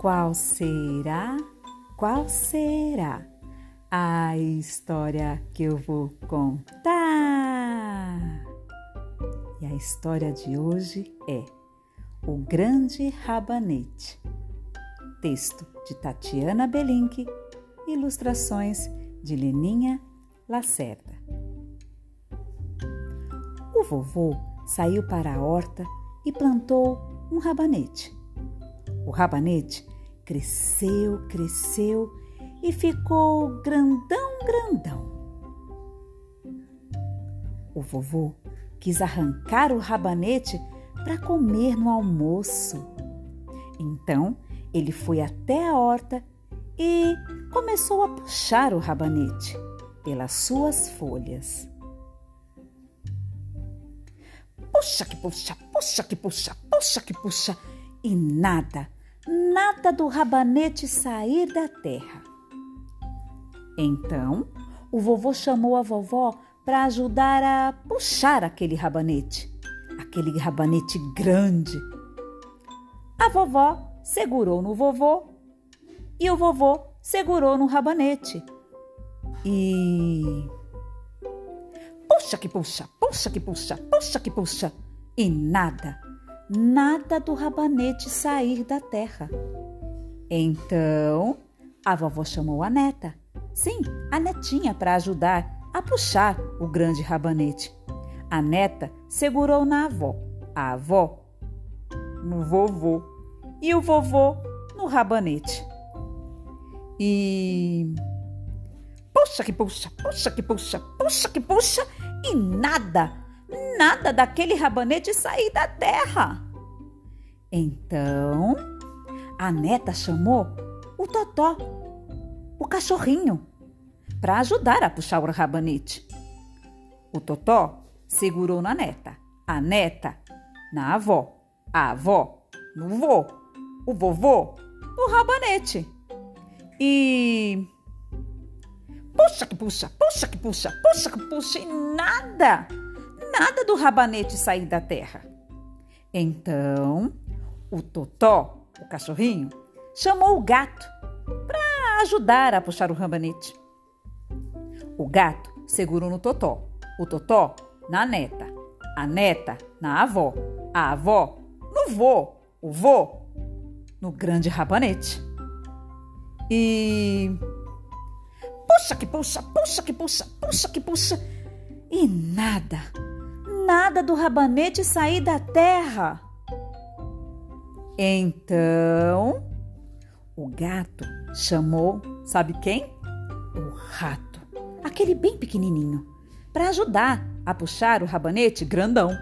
Qual será? Qual será a história que eu vou contar? E a história de hoje é O Grande Rabanete. Texto de Tatiana Belink, ilustrações de Leninha Lacerda. O vovô saiu para a horta e plantou um rabanete. O rabanete cresceu, cresceu e ficou grandão, grandão. O vovô quis arrancar o rabanete para comer no almoço. Então ele foi até a horta e começou a puxar o rabanete pelas suas folhas. Puxa que puxa, puxa que puxa, puxa que puxa, e nada, nada do rabanete sair da terra. Então, o vovô chamou a vovó para ajudar a puxar aquele rabanete, aquele rabanete grande. A vovó segurou no vovô e o vovô segurou no rabanete. E puxa que puxa, puxa que puxa, puxa que puxa, e nada, nada do rabanete sair da terra. Então a vovó chamou a neta, sim, a netinha, para ajudar a puxar o grande rabanete. A neta segurou na avó, a avó no vovô e o vovô no rabanete. E puxa que puxa, puxa que puxa, puxa que puxa e nada, nada daquele rabanete sair da terra. Então, a neta chamou o Totó, o cachorrinho, para ajudar a puxar o rabanete. O Totó segurou na neta, a neta na avó, a avó no vô, o vovô no rabanete. E puxa que puxa, puxa que puxa, puxa que puxa e nada, nada do rabanete sair da terra. Então, o Totó, o cachorrinho, chamou o gato para ajudar a puxar o rabanete. O gato segurou no Totó, o Totó na neta, a neta na avó, a avó no vô, o vô no grande rabanete. E puxa que puxa, puxa que puxa, puxa que puxa, e nada, nada do rabanete sair da terra. Então, o gato chamou, sabe quem? O rato, aquele bem pequenininho, para ajudar a puxar o rabanete grandão.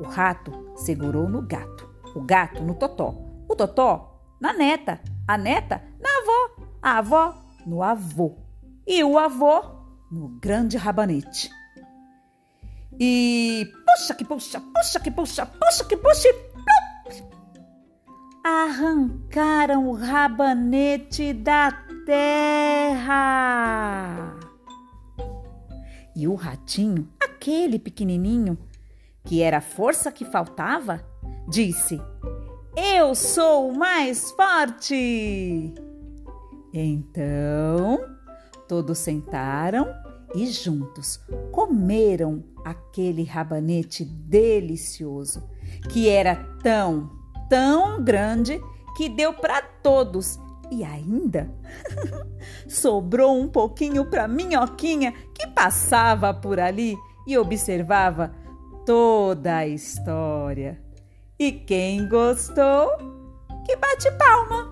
O rato segurou no gato, o gato no totó, o totó na neta, a neta na avó, a avó no avô e o avô no grande rabanete. E puxa que puxa, puxa que puxa, puxa que puxa e arrancaram o rabanete da terra. E o ratinho, aquele pequenininho, que era a força que faltava, disse: Eu sou o mais forte! Então, todos sentaram e juntos comeram aquele rabanete delicioso, que era tão tão grande que deu para todos e ainda sobrou um pouquinho para Minhoquinha que passava por ali e observava toda a história. E quem gostou, que bate palma.